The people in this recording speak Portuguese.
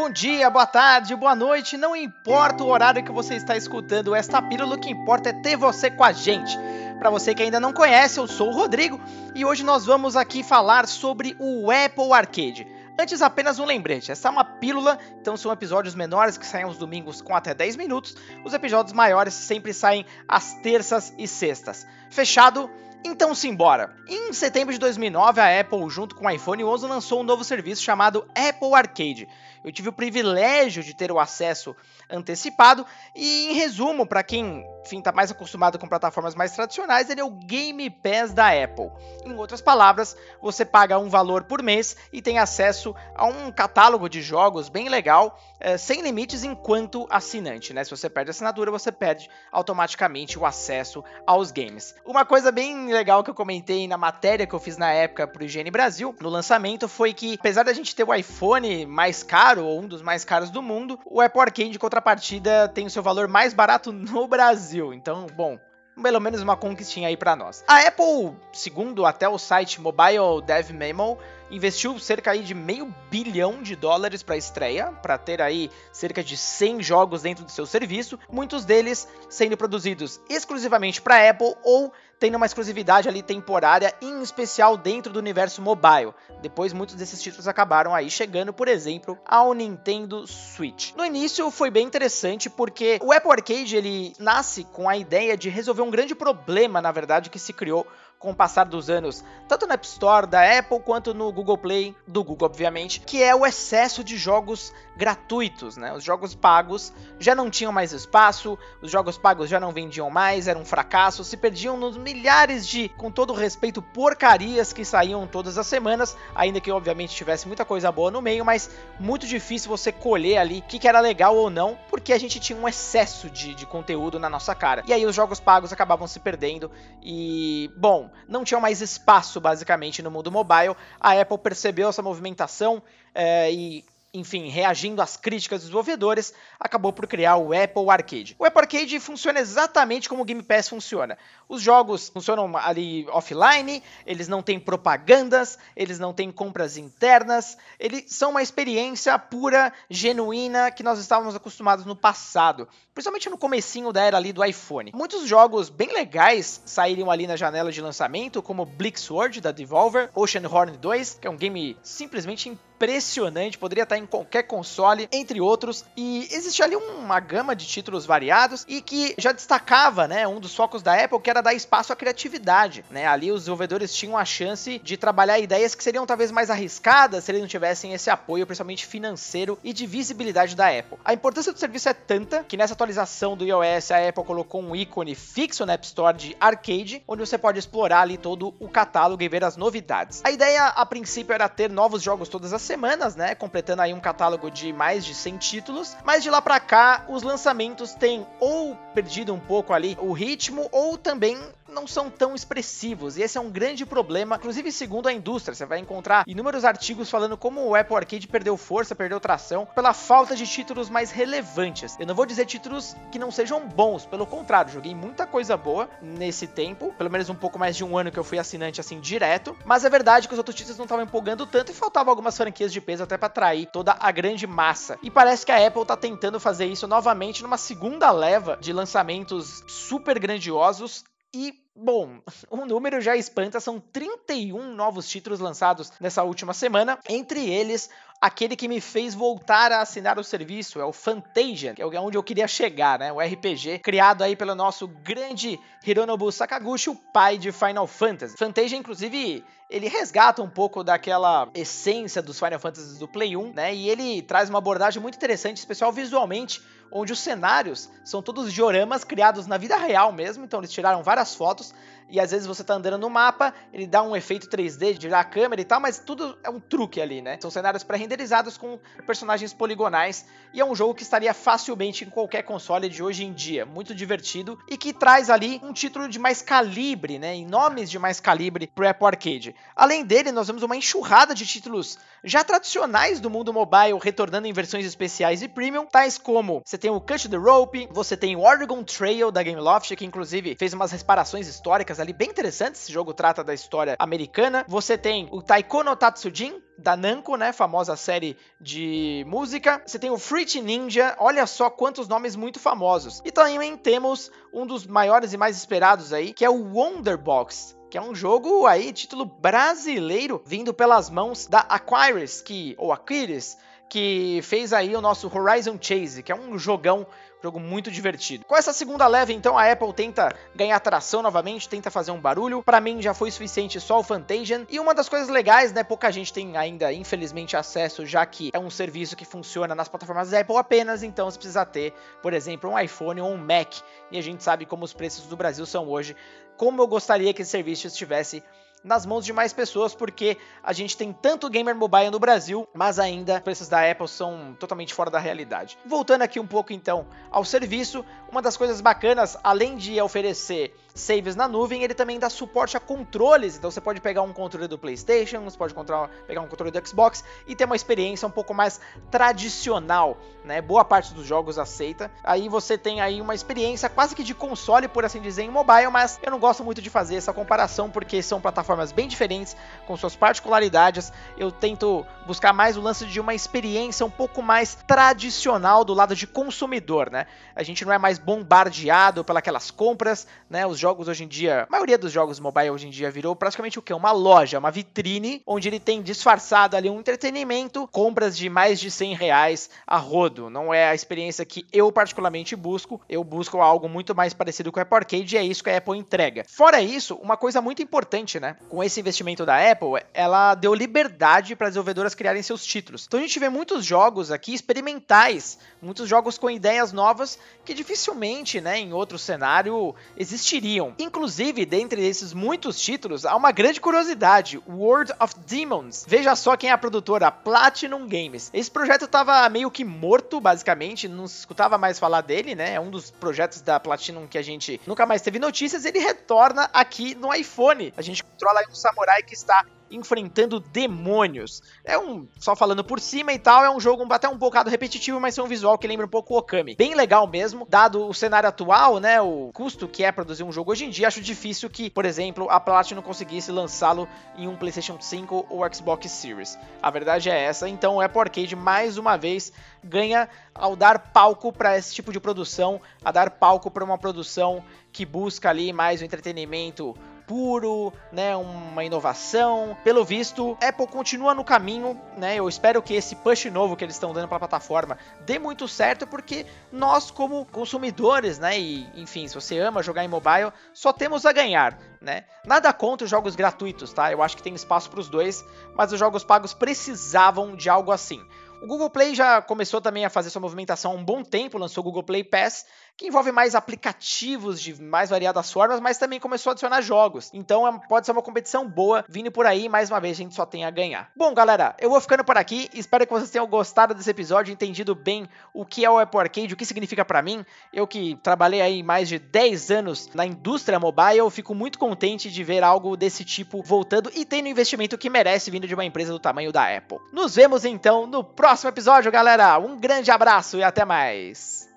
Bom dia, boa tarde, boa noite, não importa o horário que você está escutando esta pílula, o que importa é ter você com a gente. Para você que ainda não conhece, eu sou o Rodrigo e hoje nós vamos aqui falar sobre o Apple Arcade. Antes, apenas um lembrete: essa é uma pílula, então são episódios menores que saem aos domingos com até 10 minutos. Os episódios maiores sempre saem às terças e sextas. Fechado? Então simbora! Em setembro de 2009, a Apple, junto com o iPhone 11, lançou um novo serviço chamado Apple Arcade. Eu tive o privilégio de ter o acesso antecipado e, em resumo, para quem está mais acostumado com plataformas mais tradicionais, ele é o Game Pass da Apple. Em outras palavras, você paga um valor por mês e tem acesso a um catálogo de jogos bem legal, é, sem limites enquanto assinante. Né? Se você perde a assinatura, você perde automaticamente o acesso aos games. Uma coisa bem legal que eu comentei na matéria que eu fiz na época para o Higiene Brasil, no lançamento, foi que, apesar da gente ter o iPhone mais caro, ou um dos mais caros do mundo, o Apple Arcade, de contrapartida, tem o seu valor mais barato no Brasil. Então, bom, pelo menos uma conquistinha aí para nós. A Apple, segundo até o site Mobile Dev Memo, investiu cerca aí de meio bilhão de dólares para a estreia, para ter aí cerca de 100 jogos dentro do seu serviço, muitos deles sendo produzidos exclusivamente para Apple ou tendo uma exclusividade ali temporária, em especial dentro do universo mobile. Depois muitos desses títulos acabaram aí chegando, por exemplo, ao Nintendo Switch. No início foi bem interessante porque o Apple Arcade ele nasce com a ideia de resolver um grande problema, na verdade, que se criou com o passar dos anos, tanto na App Store da Apple quanto no Google Play, do Google, obviamente, que é o excesso de jogos gratuitos, né? Os jogos pagos já não tinham mais espaço, os jogos pagos já não vendiam mais, era um fracasso, se perdiam nos milhares de, com todo respeito, porcarias que saíam todas as semanas, ainda que obviamente tivesse muita coisa boa no meio, mas muito difícil você colher ali o que, que, era legal ou não, porque a gente tinha um excesso de, de conteúdo na nossa cara. E aí os jogos pagos acabavam se perdendo e, bom, não tinham mais espaço basicamente no mundo mobile. A Apple percebeu essa movimentação é, e enfim, reagindo às críticas dos desenvolvedores, acabou por criar o Apple Arcade. O Apple Arcade funciona exatamente como o Game Pass funciona. Os jogos funcionam ali offline, eles não têm propagandas, eles não têm compras internas, eles são uma experiência pura, genuína, que nós estávamos acostumados no passado, principalmente no comecinho da era ali do iPhone. Muitos jogos bem legais saíram ali na janela de lançamento, como Bleak Sword, da Devolver, Ocean Horn 2, que é um game simplesmente impressionante, poderia estar em qualquer console, entre outros, e existe ali uma gama de títulos variados e que já destacava, né, um dos focos da Apple, que era dar espaço à criatividade, né? Ali os desenvolvedores tinham a chance de trabalhar ideias que seriam talvez mais arriscadas se eles não tivessem esse apoio, principalmente financeiro e de visibilidade da Apple. A importância do serviço é tanta que nessa atualização do iOS a Apple colocou um ícone fixo na App Store de arcade, onde você pode explorar ali todo o catálogo e ver as novidades. A ideia a princípio era ter novos jogos todas as semanas, né? Completando aí um catálogo de mais de 100 títulos. Mas de lá para cá, os lançamentos têm ou perdido um pouco ali o ritmo ou também não são tão expressivos. E esse é um grande problema, inclusive segundo a indústria. Você vai encontrar inúmeros artigos falando como o Apple Arcade perdeu força, perdeu tração pela falta de títulos mais relevantes. Eu não vou dizer títulos que não sejam bons, pelo contrário, joguei muita coisa boa nesse tempo, pelo menos um pouco mais de um ano que eu fui assinante assim direto, mas é verdade que os outros títulos não estavam empolgando tanto e faltavam algumas franquias de peso até para atrair toda a grande massa. E parece que a Apple tá tentando fazer isso novamente numa segunda leva de lançamentos super grandiosos e Bom, o número já espanta, são 31 novos títulos lançados nessa última semana, entre eles aquele que me fez voltar a assinar o serviço, é o Fantasian, que é onde eu queria chegar, né? O RPG criado aí pelo nosso grande Hironobu Sakaguchi, o pai de Final Fantasy. Fantasian, inclusive, ele resgata um pouco daquela essência dos Final Fantasy do Play 1, né? E ele traz uma abordagem muito interessante, especial visualmente, onde os cenários são todos dioramas criados na vida real mesmo, então eles tiraram várias fotos e às vezes você tá andando no mapa, ele dá um efeito 3D de virar a câmera e tal, mas tudo é um truque ali, né? São cenários pré-renderizados com personagens poligonais e é um jogo que estaria facilmente em qualquer console de hoje em dia, muito divertido e que traz ali um título de mais calibre, né? Em nomes de mais calibre pro Apple Arcade. Além dele, nós vemos uma enxurrada de títulos já tradicionais do mundo mobile retornando em versões especiais e premium, tais como você tem o Cut the Rope, você tem o Oregon Trail da Gameloft, que inclusive fez umas reparações históricas ali bem interessantes. Esse jogo trata da história americana. Você tem o Taiko no Tatsujin, da Namco, né, famosa série de música. Você tem o Fruit Ninja, olha só quantos nomes muito famosos. E também temos um dos maiores e mais esperados aí, que é o Wonderbox, que é um jogo aí, título brasileiro, vindo pelas mãos da Aquarius, que ou Aquiris, que fez aí o nosso Horizon Chase, que é um jogão Jogo muito divertido. Com essa segunda leve, então, a Apple tenta ganhar tração novamente, tenta fazer um barulho. Para mim já foi suficiente só o Fantasian. E uma das coisas legais, né, pouca gente tem ainda, infelizmente, acesso, já que é um serviço que funciona nas plataformas Apple apenas, então você precisa ter, por exemplo, um iPhone ou um Mac. E a gente sabe como os preços do Brasil são hoje. Como eu gostaria que esse serviço estivesse nas mãos de mais pessoas, porque a gente tem tanto gamer mobile no Brasil, mas ainda os preços da Apple são totalmente fora da realidade. Voltando aqui um pouco então ao serviço, uma das coisas bacanas, além de oferecer saves na nuvem, ele também dá suporte a controles. Então você pode pegar um controle do PlayStation, você pode pegar um controle do Xbox e ter uma experiência um pouco mais tradicional, né? Boa parte dos jogos aceita. Aí você tem aí uma experiência quase que de console, por assim dizer, em mobile, mas eu não gosto muito de fazer essa comparação porque são plataformas bem diferentes, com suas particularidades. Eu tento buscar mais o lance de uma experiência um pouco mais tradicional do lado de consumidor, né? A gente não é mais bombardeado pelas compras, né? Os jogos hoje em dia, a maioria dos jogos mobile hoje em dia virou praticamente o que? Uma loja, uma vitrine, onde ele tem disfarçado ali um entretenimento, compras de mais de 100 reais a rodo. Não é a experiência que eu particularmente busco, eu busco algo muito mais parecido com o Apple Arcade e é isso que a Apple entrega. Fora isso, uma coisa muito importante, né? Com esse investimento da Apple, ela deu liberdade para desenvolvedoras criarem seus títulos. Então a gente vê muitos jogos aqui experimentais, muitos jogos com ideias novas que dificilmente, né, em outro cenário existiriam Inclusive, dentre esses muitos títulos, há uma grande curiosidade: World of Demons. Veja só quem é a produtora, Platinum Games. Esse projeto estava meio que morto, basicamente, não se escutava mais falar dele, né? É um dos projetos da Platinum que a gente nunca mais teve notícias. Ele retorna aqui no iPhone. A gente controla um samurai que está enfrentando demônios. É um, só falando por cima e tal, é um jogo até um bocado repetitivo, mas é um visual que lembra um pouco o Okami. Bem legal mesmo, dado o cenário atual, né, o custo que é produzir um jogo hoje em dia, acho difícil que, por exemplo, a Platinum conseguisse lançá-lo em um PlayStation 5 ou Xbox Series. A verdade é essa, então o Apple Arcade mais uma vez ganha ao dar palco para esse tipo de produção, a dar palco para uma produção que busca ali mais o entretenimento puro, né, uma inovação. Pelo visto, Apple continua no caminho, né? Eu espero que esse push novo que eles estão dando para a plataforma dê muito certo, porque nós como consumidores, né, e enfim, se você ama jogar em mobile, só temos a ganhar, né? Nada contra os jogos gratuitos, tá? Eu acho que tem espaço para os dois, mas os jogos pagos precisavam de algo assim. O Google Play já começou também a fazer sua movimentação há um bom tempo, lançou o Google Play Pass, que envolve mais aplicativos de mais variadas formas, mas também começou a adicionar jogos. Então é, pode ser uma competição boa vindo por aí, mais uma vez a gente só tem a ganhar. Bom, galera, eu vou ficando por aqui, espero que vocês tenham gostado desse episódio, entendido bem o que é o Apple Arcade, o que significa para mim. Eu que trabalhei aí mais de 10 anos na indústria mobile, fico muito contente de ver algo desse tipo voltando e tendo investimento que merece vindo de uma empresa do tamanho da Apple. Nos vemos então no próximo episódio, galera. Um grande abraço e até mais.